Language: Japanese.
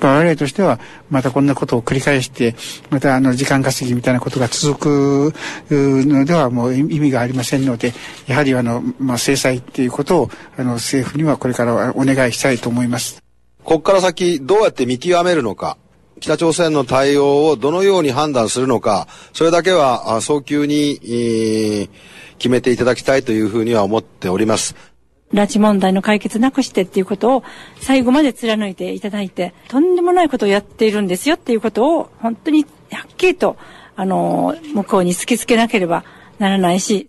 我々としては、またこんなことを繰り返して、またあの時間稼ぎみたいなことが続くのではもう意味がありませんので、やはりあの、まあ、制裁っていうことをあの政府にはこれからお願いしたいと思います。ここから先どうやって見極めるのか。北朝鮮の対応をどのように判断するのか、それだけは早急に、えー、決めていただきたいというふうには思っております。拉致問題の解決なくしてっていうことを最後まで貫いていただいて、とんでもないことをやっているんですよっていうことを本当にはっきりと、あの、向こうに突きつけなければならないし。